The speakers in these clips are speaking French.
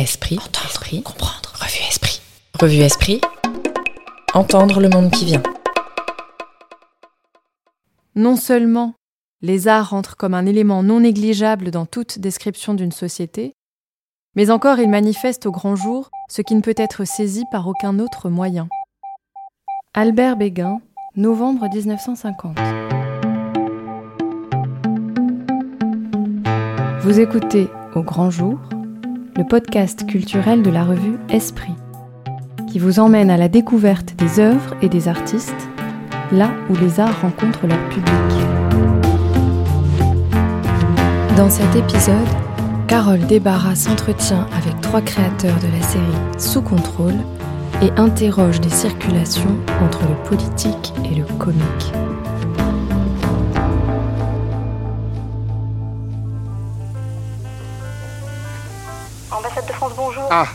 Esprit, entendre, esprit, comprendre. Revue Esprit. Revue Esprit. Entendre le monde qui vient. Non seulement les arts entrent comme un élément non négligeable dans toute description d'une société, mais encore ils manifestent au grand jour ce qui ne peut être saisi par aucun autre moyen. Albert Béguin, novembre 1950. Vous écoutez Au grand jour, le podcast culturel de la revue Esprit, qui vous emmène à la découverte des œuvres et des artistes, là où les arts rencontrent leur public. Dans cet épisode, Carole Débarras s'entretient avec trois créateurs de la série Sous contrôle et interroge des circulations entre le politique et le comique. Ah,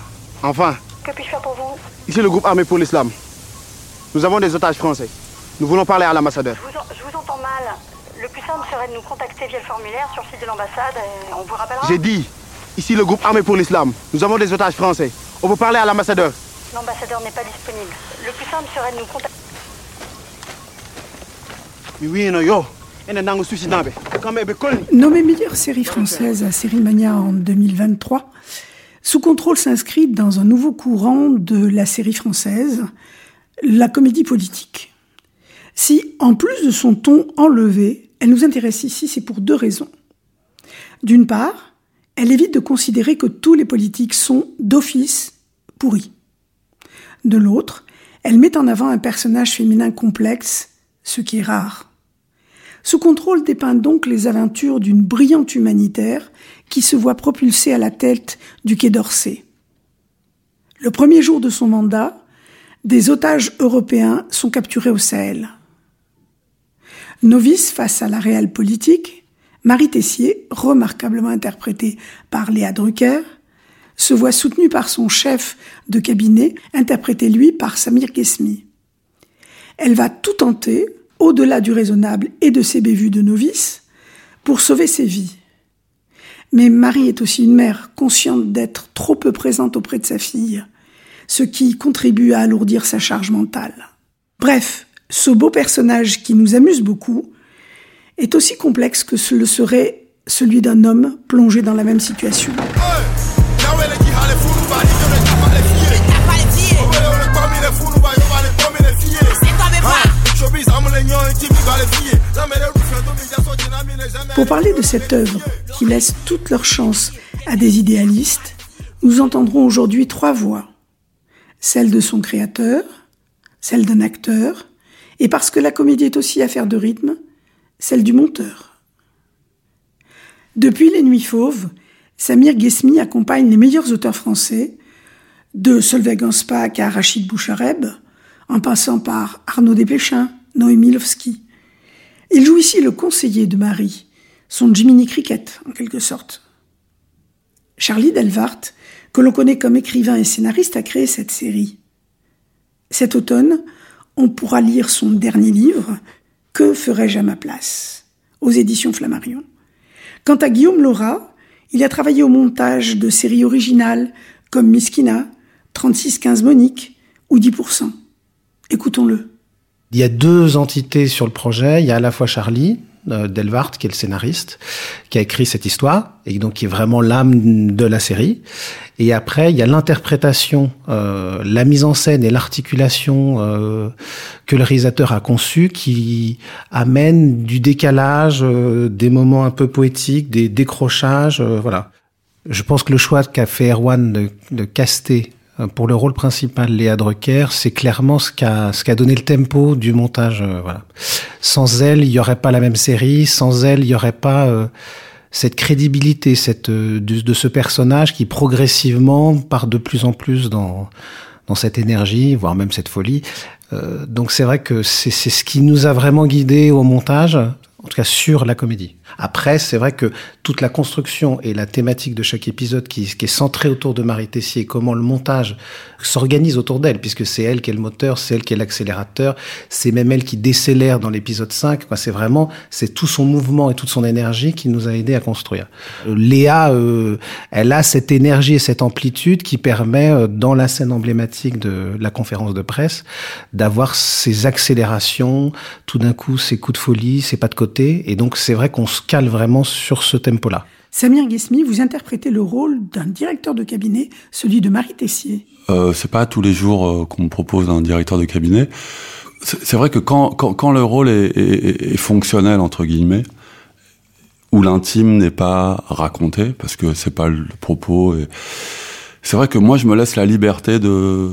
enfin. Que puis-je faire pour vous Ici le groupe Armée pour l'Islam. Nous avons des otages français. Nous voulons parler à l'ambassadeur. je vous, en- je vous entends mal. Le plus simple serait de nous contacter via le formulaire sur le site de l'ambassade et on vous rappellera. J'ai dit, ici le groupe Armée pour l'Islam. Nous avons des otages français. On peut parler à l'ambassadeur. L'ambassadeur n'est pas disponible. Le plus simple serait de nous contacter. Nommée meilleure série française à Série Mania en 2023, Sous contrôle s'inscrit dans un nouveau courant de la série française, la comédie politique. Si, en plus de son ton enlevé, elle nous intéresse ici, c'est pour deux raisons. D'une part, elle évite de considérer que tous les politiques sont, d'office, pourris. De l'autre, elle met en avant un personnage féminin complexe, ce qui est rare. Sous contrôle dépeint donc les aventures d'une brillante humanitaire qui se voit propulsée à la tête du Quai d'Orsay. Le premier jour de son mandat, des otages européens sont capturés au Sahel. Novice face à la réelle politique, Marie Tessier, remarquablement interprétée par Léa Drucker, se voit soutenue par son chef de cabinet, interprété lui par Samir Ghesmi. Elle va tout tenter, au-delà du raisonnable et de ses bévues de novice, pour sauver ses vies. Mais Marie est aussi une mère consciente d'être trop peu présente auprès de sa fille, ce qui contribue à alourdir sa charge mentale. Bref, ce beau personnage qui nous amuse beaucoup est aussi complexe que ce le serait celui d'un homme plongé dans la même situation. Pour parler de cette œuvre qui laisse toute leur chance à des idéalistes, nous entendrons aujourd'hui trois voix. Celle de son créateur, celle d'un acteur, et parce que la comédie est aussi affaire de rythme, celle du monteur. Depuis Les Nuits Fauves, Samir Ghesmi accompagne les meilleurs auteurs français, de Solveig Anspach à Rachid Bouchareb, en passant par Arnaud Desplechin, Noémie Lovski. Il joue ici le conseiller de Marie, son Jiminy Cricket, en quelque sorte. Charlie Delvart, que l'on connaît comme écrivain et scénariste, a créé cette série. Cet automne, on pourra lire son dernier livre, Que ferais-je à ma place aux éditions Flammarion. Quant à Guillaume Laura, il a travaillé au montage de séries originales comme Miskina, 3615 Monique ou 10%. Écoutons-le. Il y a deux entités sur le projet. Il y a à la fois Charlie euh, Delvart, qui est le scénariste, qui a écrit cette histoire, et donc qui est vraiment l'âme de la série. Et après, il y a l'interprétation, euh, la mise en scène et l'articulation euh, que le réalisateur a conçu, qui amène du décalage, euh, des moments un peu poétiques, des décrochages, euh, voilà. Je pense que le choix qu'a fait Erwan de, de caster pour le rôle principal Léa Drucker, c'est clairement ce qu'a ce qu'a donné le tempo du montage. euh, voilà. Sans elle, il y aurait pas la même série. Sans elle, il y aurait pas euh, cette crédibilité, cette euh, de, de ce personnage qui progressivement part de plus en plus dans dans cette énergie, voire même cette folie. Euh, donc c'est vrai que c'est ce qui nous a vraiment guidé au montage en tout cas sur la comédie. Après, c'est vrai que toute la construction et la thématique de chaque épisode qui, qui est centrée autour de Marie Tessier, comment le montage s'organise autour d'elle, puisque c'est elle qui est le moteur, c'est elle qui est l'accélérateur, c'est même elle qui décélère dans l'épisode 5. C'est vraiment, c'est tout son mouvement et toute son énergie qui nous a aidé à construire. Euh, Léa, euh, elle a cette énergie et cette amplitude qui permet, euh, dans la scène emblématique de la conférence de presse, d'avoir ces accélérations, tout d'un coup, ces coups de folie, ces pas de côté et donc, c'est vrai qu'on se cale vraiment sur ce tempo-là. Samir Guesmi, vous interprétez le rôle d'un directeur de cabinet, celui de Marie Tessier. Euh, c'est pas tous les jours euh, qu'on me propose un directeur de cabinet. C'est vrai que quand, quand, le rôle est, fonctionnel, entre guillemets, où l'intime n'est pas raconté, parce que c'est pas le propos, c'est vrai que moi, je me laisse la liberté de,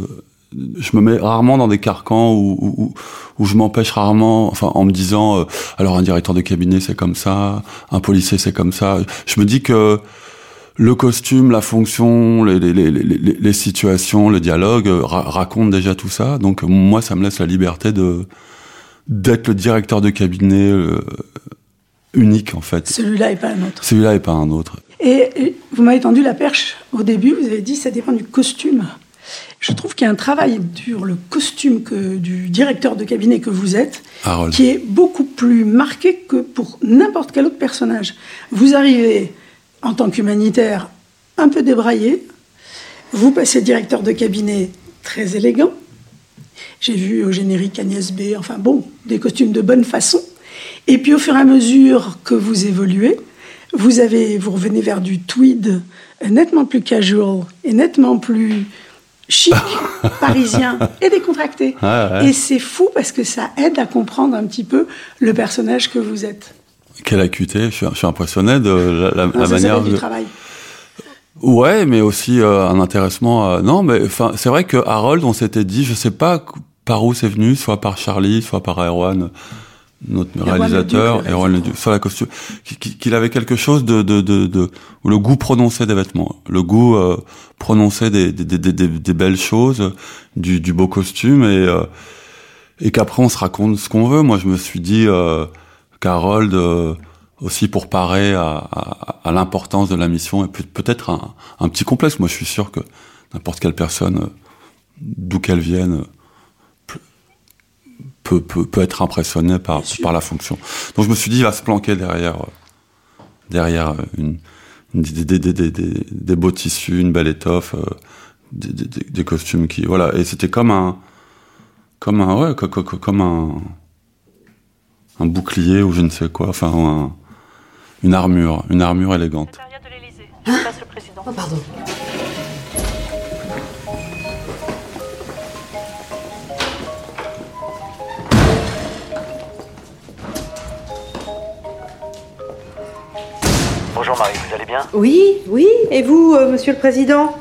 je me mets rarement dans des carcans où, où, je m'empêche rarement, enfin en me disant, euh, alors un directeur de cabinet c'est comme ça, un policier c'est comme ça. Je me dis que le costume, la fonction, les, les, les, les situations, le dialogue euh, racontent déjà tout ça. Donc moi, ça me laisse la liberté de d'être le directeur de cabinet euh, unique en fait. Celui-là et pas un autre. Celui-là et pas un autre. Et, vous m'avez tendu la perche au début. Vous avez dit ça dépend du costume. Je trouve qu'il y a un travail sur le costume que, du directeur de cabinet que vous êtes, qui est beaucoup plus marqué que pour n'importe quel autre personnage. Vous arrivez en tant qu'humanitaire un peu débraillé, vous passez directeur de cabinet très élégant. J'ai vu au générique Agnès B, enfin bon, des costumes de bonne façon. Et puis au fur et à mesure que vous évoluez, vous, avez, vous revenez vers du tweed nettement plus casual et nettement plus chic, parisien et décontracté. Et c'est fou parce que ça aide à comprendre un petit peu le personnage que vous êtes. Quelle acuité, je suis, impressionné de la, la, manière du travail. Ouais, mais aussi euh, un intéressement. non, mais enfin, c'est vrai que Harold, on s'était dit, je sais pas par où c'est venu, soit par Charlie, soit par Erwan notre réalisateur, Erwan sur la costume, qu'il avait quelque chose de, de, de, de, le goût prononcé des vêtements, le goût euh, prononcé des, des, des, des, belles choses, du, du beau costume, et, euh, et qu'après on se raconte ce qu'on veut. Moi, je me suis dit euh, qu'Harold, euh, aussi pour parer à, à, à l'importance de la mission, et peut-être un, un, petit complexe. Moi, je suis sûr que n'importe quelle personne, d'où qu'elle vienne, peut, peut, peut être impressionné par, par la fonction. Donc je me suis dit, il va se planquer derrière, euh, derrière euh, une, des, des, des, des, beaux tissus, une belle étoffe, euh, des, des, costumes qui, voilà. Et c'était comme un, comme un, ouais, comme un, un bouclier ou je ne sais quoi, enfin, un, une armure, une armure élégante. Hein oh, pardon. Bonjour Marie, vous allez bien Oui, oui. Et vous, euh, Monsieur le Président?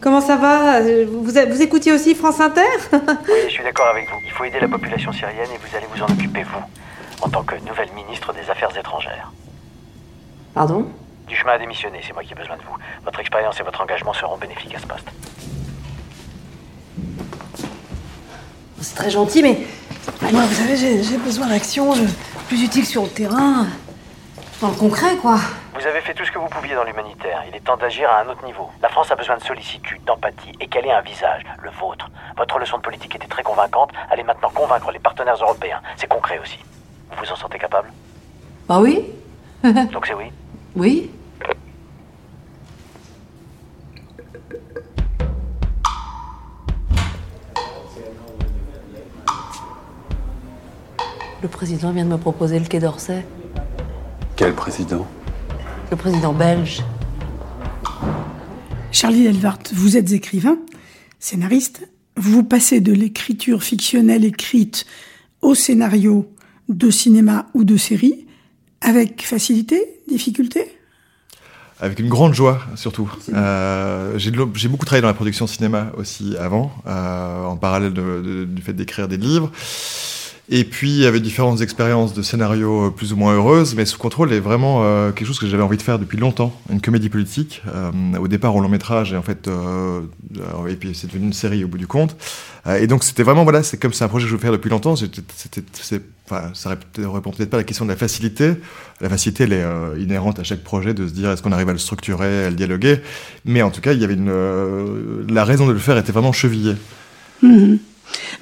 Comment ça va? Vous, vous écoutiez aussi France Inter? Oui, je suis d'accord avec vous. Il faut aider la population syrienne et vous allez vous en occuper, vous, en tant que nouvelle ministre des Affaires étrangères. Pardon? Du chemin a démissionné, c'est moi qui ai besoin de vous. Votre expérience et votre engagement seront bénéfiques à ce poste. C'est très gentil, mais moi, vous savez, j'ai besoin d'action plus utile sur le terrain. Dans le concret, quoi. Vous avez fait tout ce que vous pouviez dans l'humanitaire. Il est temps d'agir à un autre niveau. La France a besoin de sollicitude, d'empathie et qu'elle ait un visage, le vôtre. Votre leçon de politique était très convaincante. Allez maintenant convaincre les partenaires européens. C'est concret aussi. Vous vous en sentez capable? Bah oui. Donc c'est oui? Oui. Le président vient de me proposer le Quai d'Orsay. Quel président Le président belge. Charlie Delvart, vous êtes écrivain, scénariste. Vous passez de l'écriture fictionnelle écrite au scénario de cinéma ou de série avec facilité, difficulté? Avec une grande joie, surtout. Euh, j'ai beaucoup travaillé dans la production cinéma aussi avant, euh, en parallèle du fait d'écrire des livres. Et puis, il y avait différentes expériences de scénarios euh, plus ou moins heureuses, mais Sous contrôle est vraiment euh, quelque chose que j'avais envie de faire depuis longtemps, une comédie politique. Euh, au départ, au long métrage, et en fait, euh, et puis c'est devenu une série au bout du compte. Euh, et donc, c'était vraiment, voilà, c'est comme c'est un projet que je veux faire depuis longtemps. C'était, enfin, ça répond peut-être pas à la question de la facilité. La facilité, elle est euh, inhérente à chaque projet de se dire est-ce qu'on arrive à le structurer, à le dialoguer? Mais en tout cas, il y avait une, euh, la raison de le faire était vraiment chevillée. Mhm.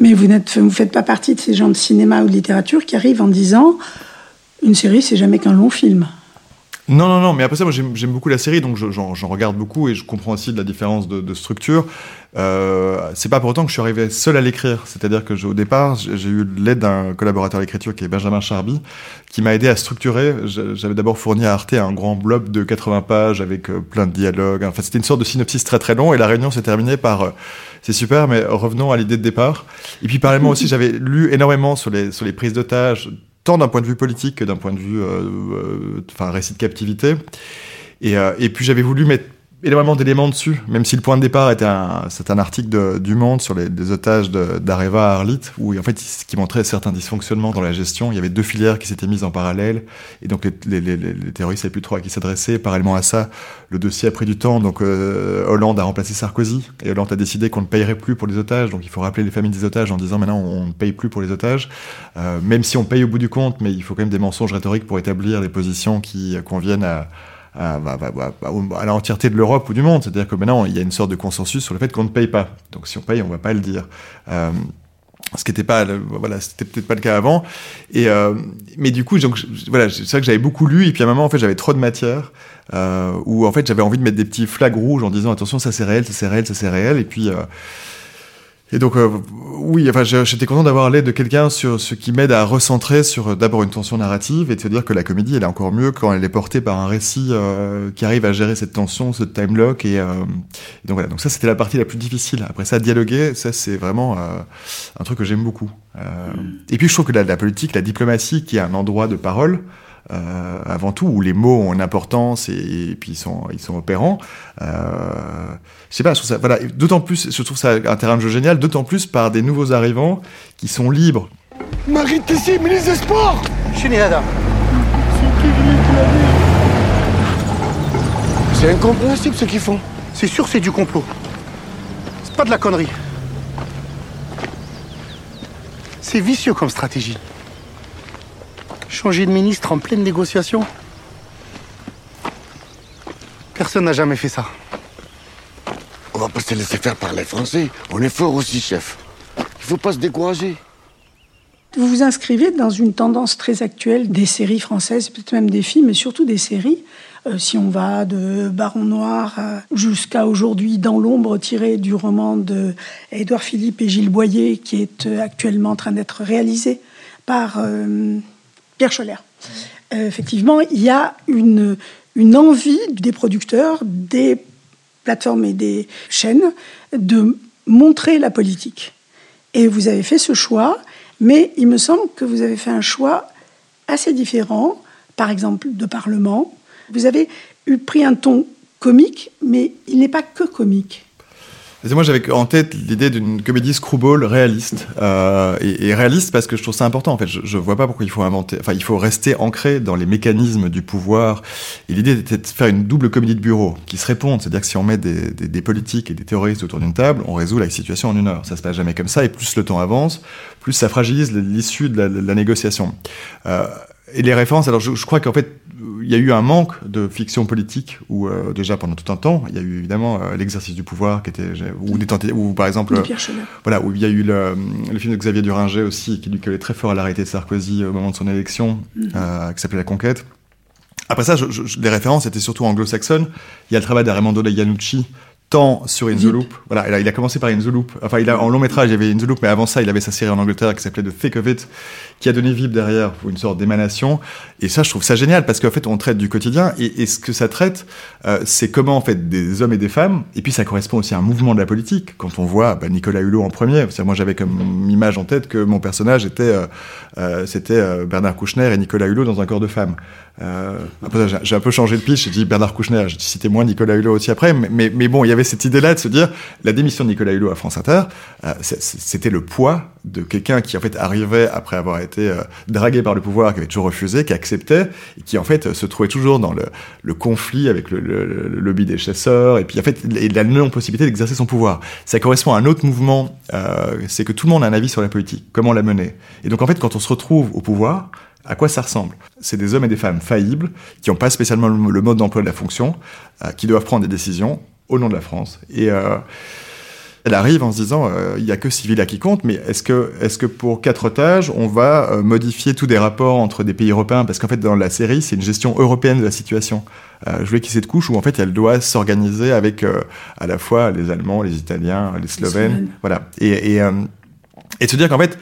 Mais vous vous faites pas partie de ces gens de cinéma ou de littérature qui arrivent en disant une série, c'est jamais qu'un long film. Non, non, non, mais après ça, moi j'aime beaucoup la série, donc je- j'en regarde beaucoup et je comprends aussi de la différence de, de structure. Euh, c'est pas pour autant que je suis arrivé seul à l'écrire, c'est-à-dire que je- au départ, j'ai eu l'aide d'un collaborateur d'écriture qui est Benjamin Charby, qui m'a aidé à structurer. J'avais d'abord fourni à Arte un grand blob de 80 pages avec euh, plein de dialogues. Enfin, c'était une sorte de synopsis très très long et la réunion s'est terminée par euh, c'est super, mais revenons à l'idée de départ. Et puis parallèlement aussi, j'avais lu énormément sur les, sur les prises d'otages, tant d'un point de vue politique que d'un point de vue, euh, euh, enfin, récit de captivité. Et, euh, et puis j'avais voulu mettre énormément d'éléments dessus, même si le point de départ était un, c'est un article de, du Monde sur les, les otages d'Areva à Arlit, où en fait, il- qui montrait certains dysfonctionnements dans la gestion. Il y avait deux filières qui s'étaient mises en parallèle, et donc les, les, les, les terroristes savaient plus trop à qui s'adresser. Parallèlement à ça, le dossier a pris du temps, donc euh, Hollande a remplacé Sarkozy, et Hollande a décidé qu'on ne payerait plus pour les otages, donc il faut rappeler les familles des otages en disant maintenant on ne paye plus pour les otages, euh, même si on paye au bout du compte, mais il faut quand même des mensonges rhétoriques pour établir des positions qui conviennent à, à, à- à- à- à l'entièreté de l'Europe ou du monde. C'est-à-dire que maintenant, il y a une sorte de consensus sur le fait qu'on ne paye pas. Donc si on paye, on va pas le dire. Euh, ce qui n'était pas, le- voilà, c'était peut-être pas le cas avant. Et euh, mais du coup, donc, voilà, c'est vrai que j'avais beaucoup lu et puis à un moment, en fait, j'avais trop de matière euh, où en fait, j'avais envie de mettre des petits flags rouges en disant attention, ça c'est réel, ça c'est réel, ça c'est réel. Et puis euh, et donc, euh, oui, enfin, j'étais content d'avoir l'aide de quelqu'un sur ce qui m'aide à recentrer sur euh, d'abord une tension narrative et de se dire que la comédie, elle est encore mieux quand elle est portée par un récit euh, qui arrive à gérer cette tension, ce time lock. Et, euh, et donc voilà, donc ça, c'était la partie la plus difficile. Après ça, dialoguer, ça, c'est vraiment euh, un truc que j'aime beaucoup. Euh, Et puis, je trouve que la, la politique, la diplomatie, qui est un endroit de parole, euh, avant tout, où les mots ont une importance et, et puis ils sont, ils sont opérants. Euh, je sais pas, je trouve ça, voilà, d'autant plus, je trouve ça un terrain de jeu génial, d'autant plus par des nouveaux arrivants qui sont libres. Marie Tessier, ministre des Sports Shinada. C'est incompréhensible ce qu'ils font. C'est sûr, c'est du complot. C'est pas de la connerie. C'est vicieux comme stratégie. Changer de ministre en pleine négociation Personne n'a jamais fait ça. On va pas se laisser faire par les Français. On est fort aussi, chef. Il faut pas se décourager. Vous vous inscrivez dans une tendance très actuelle des séries françaises, peut-être même des films, mais surtout des séries. Euh, si on va de Baron Noir euh, jusqu'à aujourd'hui Dans l'ombre, tiré du roman de Édouard Philippe et Gilles Boyer, qui est euh, actuellement en train d'être réalisé par euh, Pierre Scholler. Euh, effectivement, il y a une, envie des producteurs, des plateformes et des chaînes de montrer la politique. Et vous avez fait ce choix, mais il me semble que vous avez fait un choix assez différent, par exemple de Parlement. Vous avez pris un ton comique, mais il n'est pas que comique. Moi, j'avais en tête l'idée d'une comédie screwball réaliste. Euh, et, réaliste parce que je trouve ça important. En fait, je, je vois pas pourquoi il faut inventer. Enfin, il faut rester ancré dans les mécanismes du pouvoir. Et l'idée était de faire une double comédie de bureau qui se répondent. C'est-à-dire que si on met des, des, des politiques et des terroristes autour d'une table, on résout la situation en une heure. Ça se passe jamais comme ça. Et plus le temps avance, plus ça fragilise l'issue de la, la négociation. Euh, et les références, alors je, je crois qu'en fait, il y a eu un manque de fiction politique où euh, déjà pendant tout un temps, il y a eu évidemment euh, l'exercice du pouvoir qui était ou des tentatives, ou par exemple, Scholler. voilà, où il y a eu le, le film de Xavier Duringer aussi qui lui collait très fort à l'arrêté de Sarkozy au moment de son élection, Mhm. euh, qui s'appelait La Conquête. Après ça, je, je- les références étaient surtout anglo-saxonnes. Il y a le travail d'Armando de Iannucci, tant sur In the. Loop. Voilà, il a, il a commencé par In the Loop. Enfin, il a, en long métrage, il y avait In the Loop, mais avant ça, il avait sa série en Angleterre qui s'appelait The Thick of It, qui a donné Vip derrière pour une sorte d'émanation. Et ça, je trouve ça génial parce qu'en fait, on traite du quotidien et, et ce que ça traite, euh, c'est comment en fait des hommes et des femmes. Et puis, ça correspond aussi à un mouvement de la politique. Quand on voit bah, Nicolas Hulot en premier, c'est-à-dire, moi, j'avais comme image en tête que mon personnage était, euh, euh, c'était euh, Bernard Kouchner et Nicolas Hulot dans un corps de femme. Euh, j'ai- un peu changé de pitch, j'ai dit Bernard Kouchner, j'ai cité moins Nicolas Hulot aussi après, mais, mais, bon, il y avait cette idée-là de se dire, la démission de Nicolas Hulot à France Inter, euh, c'était le poids de quelqu'un qui en fait arrivait après avoir été euh, dragué par le pouvoir, qui avait toujours refusé, qui acceptait, et qui en fait se trouvait toujours dans le, le conflit avec le, le- le lobby des chasseurs, et puis en fait, et la non-possibilité d'exercer son pouvoir. Ça correspond à un autre mouvement, euh, c'est que tout le monde a un avis sur la politique, comment la mener. Et donc en fait, quand on se retrouve au pouvoir, à quoi ça ressemble? C'est des hommes et des femmes faillibles, qui n'ont pas spécialement le, mode d'emploi de la fonction, euh, qui doivent prendre des décisions au nom de la France. Et euh, elle arrive en se disant, euh, il n'y a que Civila qui compte, mais est-ce que, est que pour quatre otages, on va modifier tous des rapports entre des pays européens? Parce qu'en fait, dans la série, c'est une gestion européenne de la situation. Euh, je voulais qu'il y ait cette couche où en fait, elle doit s'organiser avec euh, à la fois les Allemands, les Italiens, les Slovènes, voilà. Et, et, euh, et de se dire qu'en fait,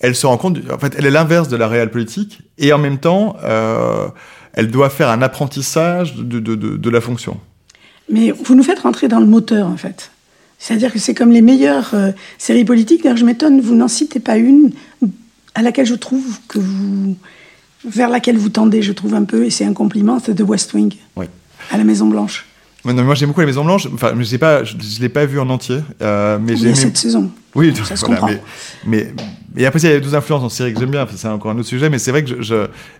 elle se rend compte, en fait, elle est l'inverse de la réelle politique, et en même temps, euh, elle doit faire un apprentissage de, de, de, de la fonction. Mais vous nous faites rentrer dans le moteur, en fait. C'est-à-dire que c'est comme les meilleures euh, séries politiques. D'ailleurs, je m'étonne, vous n'en citez pas une à laquelle je trouve que vous. vers laquelle vous tendez, je trouve un peu, et c'est un compliment, c'est The West Wing, Oui. à la Maison-Blanche. Non, mais moi j'aime beaucoup la Maison Blanche. Enfin, je sais pas, je, je l'ai pas vu en entier, euh, mais j'ai cette saison. Oui, Ça se voilà, comprend. mais, mais et après il y a deux influences en série que j'aime bien. C'est encore un autre sujet, mais c'est vrai que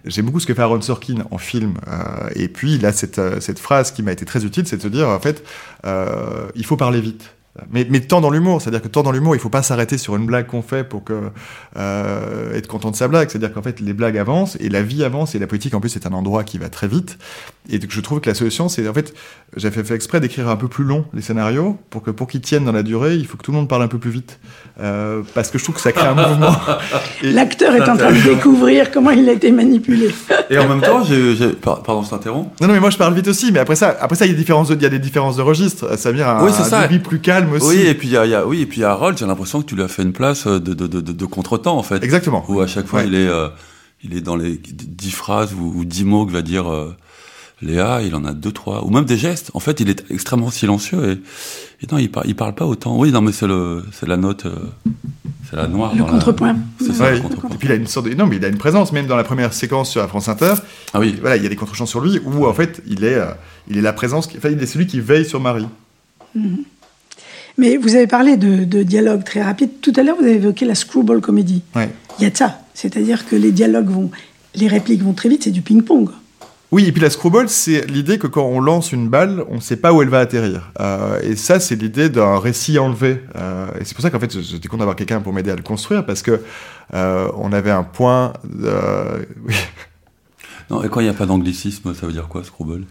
j'aime beaucoup ce que fait Aaron Sorkin en film. euh, et puis il a cette euh, cette phrase qui m'a été très utile, c'est de se dire en fait, euh, il faut parler vite. Mais, mais tant dans l'humour, c'est-à-dire que tant dans l'humour, il faut pas s'arrêter sur une blague qu'on fait pour que euh, être content de sa blague. C'est-à-dire qu'en fait, les blagues avancent et la vie avance et la politique en plus c'est un endroit qui va très vite. Et donc, je trouve que la solution, c'est en fait, j'ai fait, fait exprès d'écrire un peu plus long les scénarios pour que pour qu'ils tiennent dans la durée, il faut que tout le monde parle un peu plus vite Euh, parce que je trouve que ça crée un mouvement. Et- L'acteur est en train de découvrir comment il a été manipulé. Et en même temps, par- pardon, je t'interromps. Non, non, mais moi je parle vite aussi, mais après ça, après ça, il y a des différences de, il y a des différences de registre. Ça veut dire un, Oui, c'est un ça. débit plus calme aussi. Oui, et puis il y a, il y a- oui, et puis Harold, j'ai l'impression que tu lui as fait une place euh, de, de, de, de, de contretemps en fait. Exactement. Où à chaque fois Ouais. il est, euh, il est dans les dix phrases ou, ou dix mots que va dire euh, Léa, il en a deux trois, ou même des gestes. En fait, il est extrêmement silencieux et, et non, il, par, il parle pas autant. Oui, non, mais c'est le, c'est la note, euh, c'est la noire. Le dans la- contrepoint. C'est ça, Ouais, le contrepoint. Et puis il a une sorte de... Non, mais il a une présence, même dans la première séquence sur la France Inter. Ah oui. Voilà, il y a des contre-champs sur lui où en fait il est, euh, il est la présence, qui- enfin il est celui qui veille sur Marie. Mhm. Mais vous avez parlé de, de dialogue très rapide. Tout à l'heure, vous avez évoqué la screwball comédie. Ouais. Il y a de ça. C'est-à-dire que les dialogues vont. Les répliques vont très vite, c'est du ping-pong. Oui, et puis la screwball, c'est l'idée que quand on lance une balle, on ne sait pas où elle va atterrir. Euh, et ça, c'est l'idée d'un récit enlevé. Euh, et c'est pour ça qu'en fait, j'étais content d'avoir quelqu'un pour m'aider à le construire, parce que euh, on avait un point. De... oui. Non, et quand il n'y a pas d'anglicisme, ça veut dire quoi, Screwball?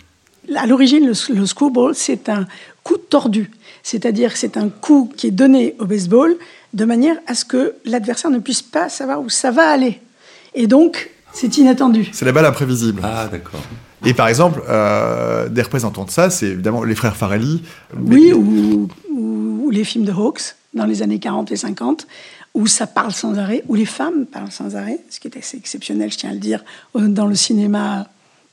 À l'origine, le, le screwball, c'est un coup tordu. C'est-à-dire que c'est un coup qui est donné au baseball de manière à ce que l'adversaire ne puisse pas savoir où ça va aller. Et donc, c'est inattendu. C'est la balle imprévisible. Ah, d'accord. Et par exemple, euh, des représentants de ça, c'est évidemment les frères Farelli. Oui, ou, ou- ou les films de Hawks dans les années 40 et 50, où ça parle sans arrêt, où les femmes parlent sans arrêt, ce qui est assez exceptionnel, je tiens à le dire, euh, dans le cinéma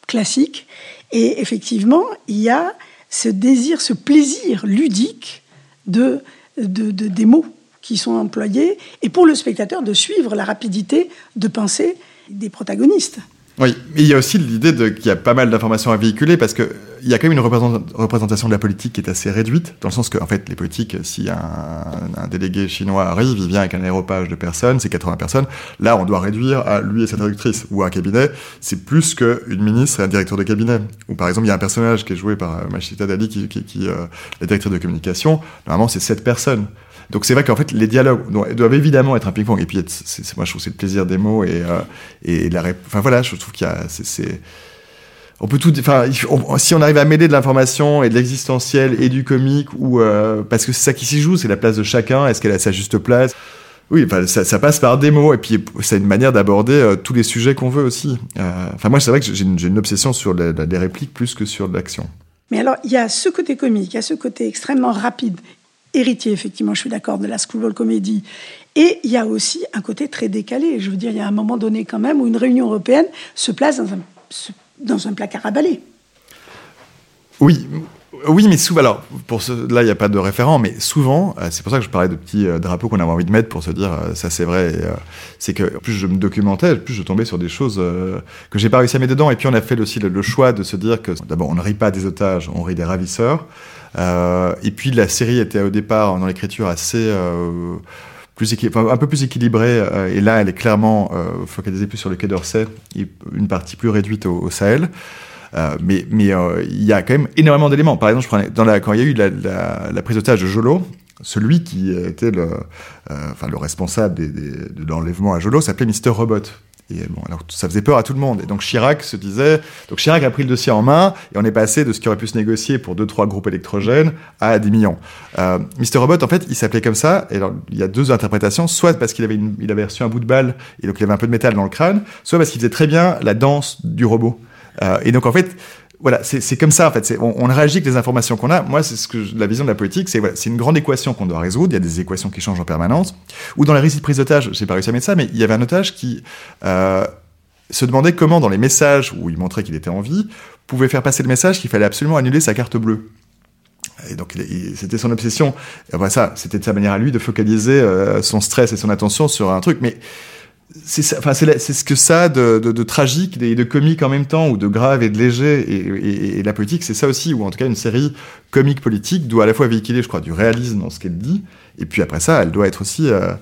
classique. Et effectivement, il y a ce désir, ce plaisir ludique de, de- de- des mots qui sont employés, et pour le spectateur de suivre la rapidité de pensée des protagonistes. Oui, mais il y a aussi l'idée qu'il y a pas mal d'informations à véhiculer parce que il y a quand même une représent- représentation de la politique qui est assez réduite, dans le sens que, en fait, les politiques, si un, délégué chinois arrive, il vient avec un aéropage de personnes, c'est 80 personnes, là, on doit réduire à lui et sa traductrice, ou à un cabinet, c'est plus qu'une ministre et un directeur de cabinet. Ou par exemple, il y a un personnage qui est joué par euh, Machita Dali, qui, qui, qui, euh, directrice de communication, normalement, c'est sept personnes. Donc c'est vrai qu'en fait les dialogues doivent, évidemment être un ping-pong et puis c'est- moi je trouve c'est le plaisir des mots et euh, et la enfin voilà je trouve qu'il y a c'est- on peut tout enfin si on arrive à mêler de l'information et de l'existentiel et du comique ou euh, parce que c'est ça qui s'y joue c'est la place de chacun est-ce qu'elle a sa juste place? Oui, enfin, ça, passe par des mots, et puis c'est une manière d'aborder euh, tous les sujets qu'on veut aussi. Enfin, moi, c'est vrai que j'ai une, obsession sur les répliques plus que sur l'action. Mais alors, il y a ce côté comique, il y a ce côté extrêmement rapide, héritier, effectivement, je suis d'accord, de la screwball comédie. Et il y a aussi un côté très décalé. Je veux dire, il y a un moment donné, quand même, où une réunion européenne se place dans un, placard à balai. Oui, Oui, mais souvent, alors, pour ce, là, il n'y a pas de référent, mais souvent, euh, c'est pour ça que je parlais de petits euh, drapeaux qu'on avait envie de mettre pour se dire, euh, ça c'est vrai, c'est que plus je me documentais, plus je tombais sur des choses que j'ai pas réussi à mettre dedans. Et puis on a fait aussi le, choix de se dire que, d'abord, on ne rit pas des otages, on rit des ravisseurs. Et puis la série était au départ, dans l'écriture, assez... Plus un peu plus équilibrée, et là elle est clairement focalisée plus sur le Quai d'Orsay, une partie plus réduite au Sahel. Euh, mais mais euh, il y a quand même énormément d'éléments. Par exemple, je prenais, dans la, quand il y a eu la, la, la prise d'otage de Jolo, celui qui était le, euh, enfin, le responsable de l'enlèvement à Jolo s'appelait Mister Robot. Et bon, alors ça faisait peur à tout le monde. Et donc Chirac se disait, donc Chirac a pris le dossier en main et on est passé de ce qui aurait pu se négocier pour deux trois groupes électrogènes à 10 millions. Euh, Mister Robot, en fait, il s'appelait comme ça. Et alors, il y a deux interprétations, soit parce qu'il avait une, il avait reçu un bout de balle et donc il avait un peu de métal dans le crâne, soit parce qu'il faisait très bien la danse du robot. Euh, et donc en fait, voilà, c'est comme ça en fait. On, on, réagit avec les informations qu'on a. Moi, c'est ce que la vision de la politique, c'est voilà, c'est une grande équation qu'on doit résoudre. Il y a des équations qui changent en permanence. Ou dans la récit de prise d'otage, j'ai pas réussi à mettre ça, mais il y avait un otage qui euh, se demandait comment, dans les messages où il montrait qu'il était en vie, pouvait faire passer le message qu'il fallait absolument annuler sa carte bleue. Et donc, c'était son obsession. Voilà, ça, c'était de sa manière à lui de focaliser euh, son stress et son attention sur un truc. Mais c'est enfin c'est ce que ça de, de, de, tragique et de comique en même temps ou de grave et de léger et, et, la politique c'est ça aussi ou en tout cas une série comique politique doit à la fois véhiculer je crois du réalisme dans ce qu'elle dit et puis après ça elle doit être aussi euh,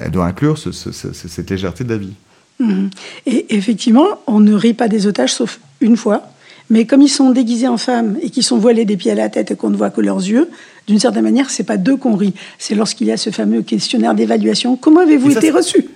elle doit inclure ce, ce, cette légèreté de la vie mmh. et effectivement on ne rit pas des otages sauf une fois mais comme ils sont déguisés en femmes et qu'ils sont voilés des pieds à la tête et qu'on ne voit que leurs yeux, d'une certaine manière, c'est pas d'eux qu'on rit. C'est lorsqu'il y a ce fameux questionnaire d'évaluation. Comment avez-vous été reçu?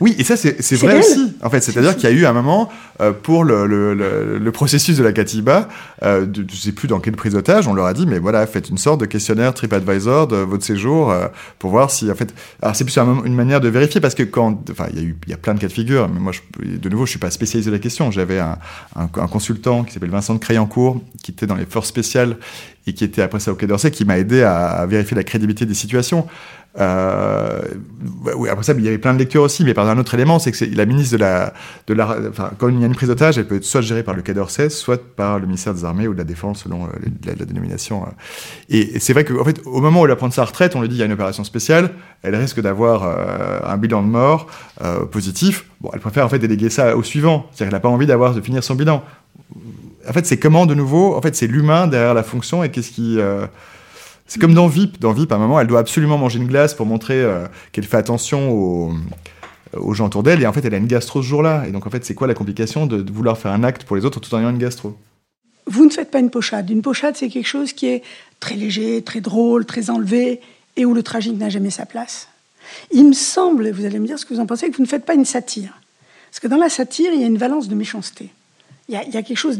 Oui, et ça c'est vrai aussi. En fait, c'est-à-dire qu'il y a eu un moment euh, pour le, le, le, le, processus de la Katiba, euh, de, je sais plus dans quelle prise d'otage, on leur a dit mais voilà, faites une sorte de questionnaire TripAdvisor de votre séjour euh, pour voir si en fait. Alors c'est plus une manière de vérifier parce que quand, enfin, il y a eu, il y a plein de cas de figure, mais moi, je, de nouveau, je suis pas spécialisé de la question. J'avais un, un, un, consultant qui s'appelle Vincent de Créancourt, qui était dans les forces spéciales et qui était après ça au Quai d'Orsay, qui m'a aidé à, vérifier la crédibilité des situations. Euh, oui, après ça, il y avait plein de lectures aussi, mais par un autre élément, c'est que la ministre de la, enfin, quand il y a une prise d'otage, elle peut être soit gérée par le Quai d'Orsay, soit par le ministère des Armées ou de la Défense, selon euh, la, dénomination. Euh. Et, c'est vrai qu'en fait, au moment où elle va sa retraite, on lui dit il y a une opération spéciale, elle risque d'avoir un bilan de mort positif. Bon, elle préfère en fait déléguer ça au suivant, c'est-à-dire qu'elle n'a pas envie d'avoir de finir son bilan. En fait, c'est comment de nouveau, en fait, c'est l'humain derrière la fonction et qu'est-ce qui c'est comme dans VIP. Dans VIP, à un moment, elle doit absolument manger une glace pour montrer euh, qu'elle fait attention aux, gens autour d'elle. Et en fait, elle a une gastro ce jour-là. Et donc, en fait, c'est quoi la complication de, vouloir faire un acte pour les autres tout en ayant une gastro? Vous ne faites pas une pochade. Une pochade, c'est quelque chose qui est très léger, très drôle, très enlevé, et où le tragique n'a jamais sa place. Il me semble, vous allez me dire ce que vous en pensez, que vous ne faites pas une satire. Parce que dans la satire, il y a une valence de méchanceté. Il y a, quelque chose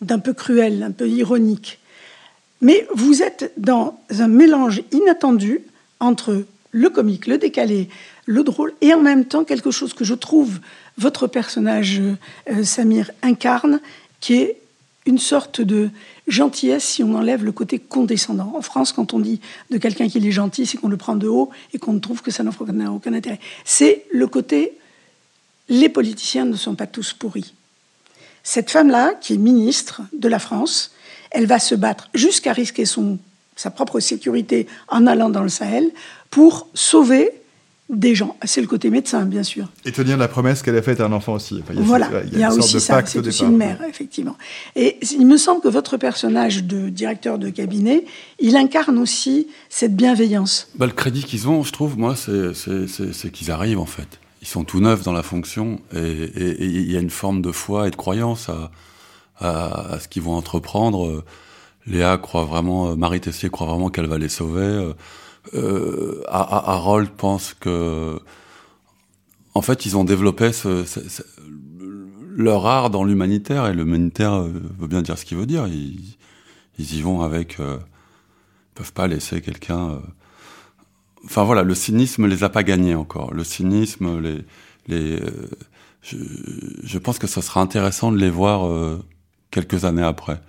d'un peu cruel, un peu ironique. Mais vous êtes dans un mélange inattendu entre le comique, le décalé, le drôle, et en même temps quelque chose que je trouve votre personnage, euh, Samir, incarne, qui est une sorte de gentillesse si on enlève le côté condescendant. En France, quand on dit de quelqu'un qu'il est gentil, c'est qu'on le prend de haut et qu'on trouve que ça n'offre aucun intérêt. C'est le côté les politiciens ne sont pas tous pourris. Cette femme-là, qui est ministre de la France, elle va se battre jusqu'à risquer son, sa propre sécurité en allant dans le Sahel pour sauver des gens. C'est le côté médecin, bien sûr. Et tenir la promesse qu'elle a faite à un enfant aussi. il y a, voilà, il y a, aussi ça, c'est aussi une mère, effectivement. Et il me semble que votre personnage de directeur de cabinet, il incarne aussi cette bienveillance. Bah, le crédit qu'ils ont, je trouve, moi, c'est qu'ils arrivent, en fait. Ils sont tout neufs dans la fonction, et il y a une forme de foi et de croyance à, ce qu'ils vont entreprendre. Léa croit vraiment, Marie Tessier croit vraiment qu'elle va les sauver. Euh, Harold pense que, en fait, ils ont développé leur art dans l'humanitaire et l'humanitaire euh, veut bien dire ce qu'il veut dire. Ils, y vont avec, euh, ils peuvent pas laisser quelqu'un. Euh, enfin voilà, le cynisme les a pas gagnés encore. Le cynisme, les, les, je, je, pense que ce sera intéressant de les voir quelques années après.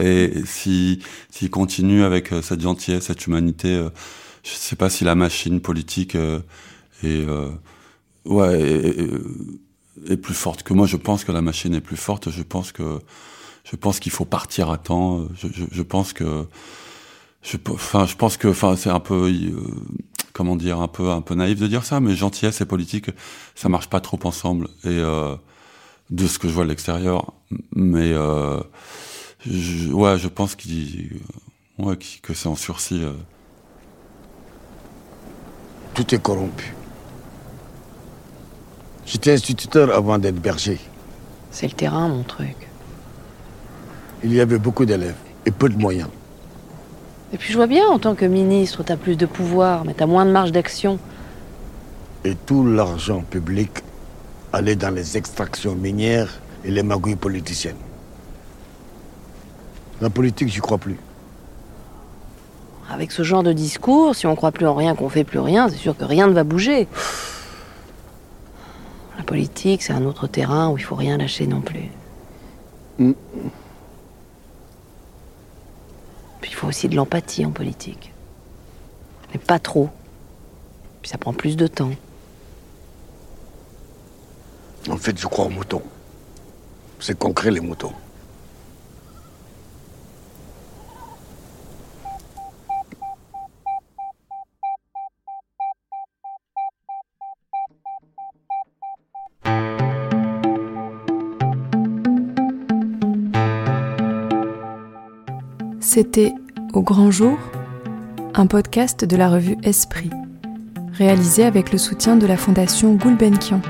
Et si s'il continue avec euh, cette gentillesse, cette humanité, euh, je sais pas si la machine politique euh, est ouais est, est, plus forte que moi. Je pense que la machine est plus forte. Je pense que je pense qu'il faut partir à temps. Je, je, je pense que, je, enfin, je pense que, enfin, c'est un peu, euh, comment dire, un peu, un peu naïf de dire ça, mais gentillesse et politique, ça marche pas trop ensemble. Et euh, de ce que je vois de l'extérieur, mais euh, je, ouais, je pense qu'il, ouais, que c'est en sursis. Euh. Tout est corrompu. J'étais instituteur avant d'être berger. C'est le terrain, mon truc. Il y avait beaucoup d'élèves et peu de moyens. Et puis je vois bien, en tant que ministre, t'as plus de pouvoir, mais t'as moins de marge d'action. Et tout l'argent public allait dans les extractions minières et les magouilles politiciennes. La politique, j'y crois plus. Avec ce genre de discours, si on croit plus en rien, qu'on fait plus rien, c'est sûr que rien ne va bouger. La politique, c'est un autre terrain où il faut rien lâcher non plus. Mm. Il faut aussi de l'empathie en politique. Mais pas trop. Puis ça prend plus de temps. En fait, je crois aux moutons. C'est concret, les moutons. C'était Au grand jour, un podcast de la revue Esprit, réalisé avec le soutien de la fondation Gulbenkian.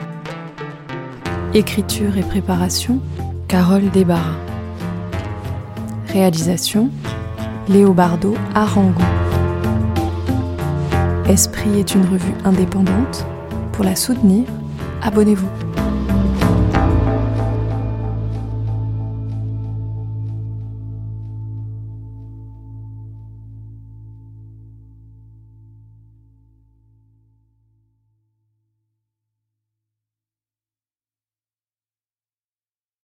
Écriture et préparation, Carole Desbarras. Réalisation, Léobardo Arango. Esprit est une revue indépendante. Pour la soutenir, abonnez-vous.